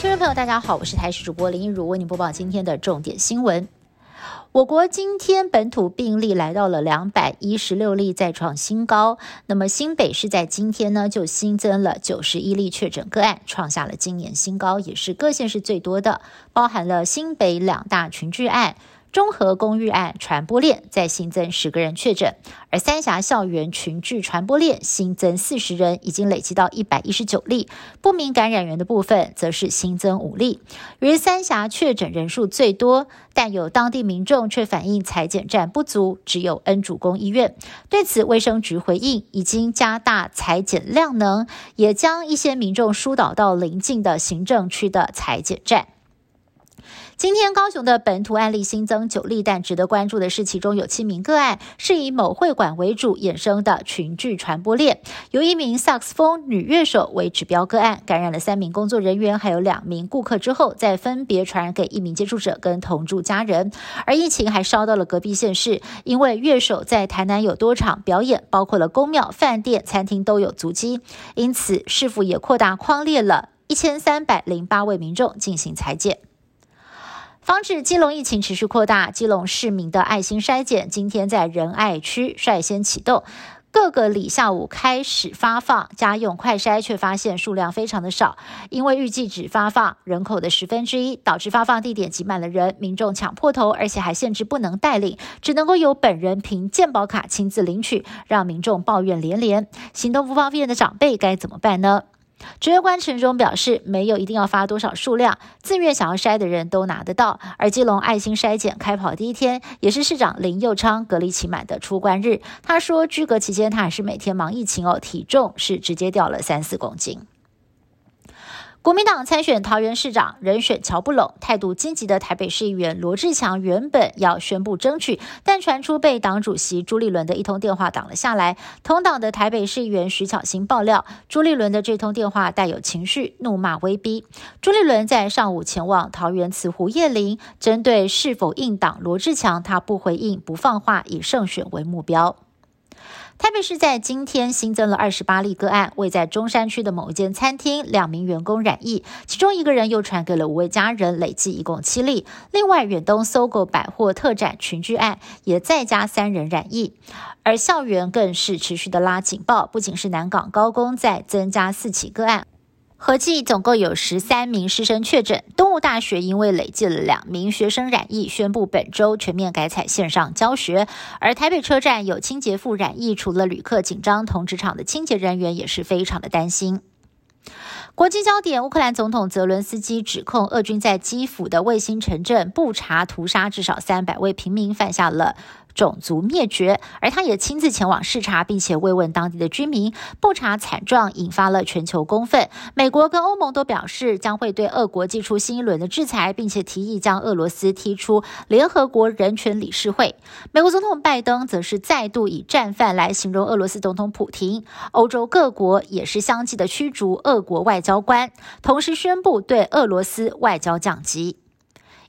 听众朋友，大家好，我是台视主播林一如，为您播报今天的重点新闻。我国今天本土病例来到了两百一十六例，再创新高。那么新北市在今天呢，就新增了九十一例确诊个案，创下了今年新高，也是各县市最多的，包含了新北两大群聚案。中和公寓案传播链再新增十个人确诊，而三峡校园群聚传播链新增四十人，已经累积到一百一十九例。不明感染源的部分则是新增五例。于三峡确诊人数最多，但有当地民众却反映裁剪站不足，只有恩主公医院。对此，卫生局回应已经加大裁剪量能，也将一些民众疏导到邻近的行政区的裁剪站。今天高雄的本土案例新增九例，但值得关注的是，其中有七名个案是以某会馆为主衍生的群聚传播链，由一名萨克斯风女乐手为指标个案，感染了三名工作人员，还有两名顾客之后，再分别传染给一名接触者跟同住家人。而疫情还烧到了隔壁县市，因为乐手在台南有多场表演，包括了公庙、饭店、餐厅都有足迹，因此市府也扩大框列了一千三百零八位民众进行裁剪。防止基隆疫情持续扩大，基隆市民的爱心筛检今天在仁爱区率先启动，各个里下午开始发放家用快筛，却发现数量非常的少，因为预计只发放人口的十分之一，导致发放地点挤满了人，民众抢破头，而且还限制不能带领，只能够由本人凭健保卡亲自领取，让民众抱怨连连。行动不方便的长辈该怎么办呢？职业官陈忠表示，没有一定要发多少数量，自愿想要筛的人都拿得到。而基隆爱心筛检开跑第一天，也是市长林佑昌隔离期满的出关日。他说，居隔期间他还是每天忙疫情哦，体重是直接掉了三四公斤。国民党参选桃园市长人选乔不拢，态度积极的台北市议员罗志强原本要宣布争取，但传出被党主席朱立伦的一通电话挡了下来。同党的台北市议员徐巧芯爆料，朱立伦的这通电话带有情绪，怒骂威逼。朱立伦在上午前往桃园慈湖叶林，针对是否应党罗志强，他不回应不放话，以胜选为目标。是在今天新增了二十八例个案，为在中山区的某一间餐厅，两名员工染疫，其中一个人又传给了五位家人，累计一共七例。另外，远东搜狗百货特展群聚案也再加三人染疫，而校园更是持续的拉警报，不仅是南港高工在增加四起个案。合计总共有十三名师生确诊。东吴大学因为累计了两名学生染疫，宣布本周全面改采线上教学。而台北车站有清洁妇染疫，除了旅客紧张，同职场的清洁人员也是非常的担心。国际焦点：乌克兰总统泽伦斯基指控俄军在基辅的卫星城镇布查屠杀至少三百位平民，犯下了。种族灭绝，而他也亲自前往视察，并且慰问当地的居民。布查惨状引发了全球公愤，美国跟欧盟都表示将会对俄国寄出新一轮的制裁，并且提议将俄罗斯踢出联合国人权理事会。美国总统拜登则是再度以战犯来形容俄罗斯总统普京。欧洲各国也是相继的驱逐俄国外交官，同时宣布对俄罗斯外交降级。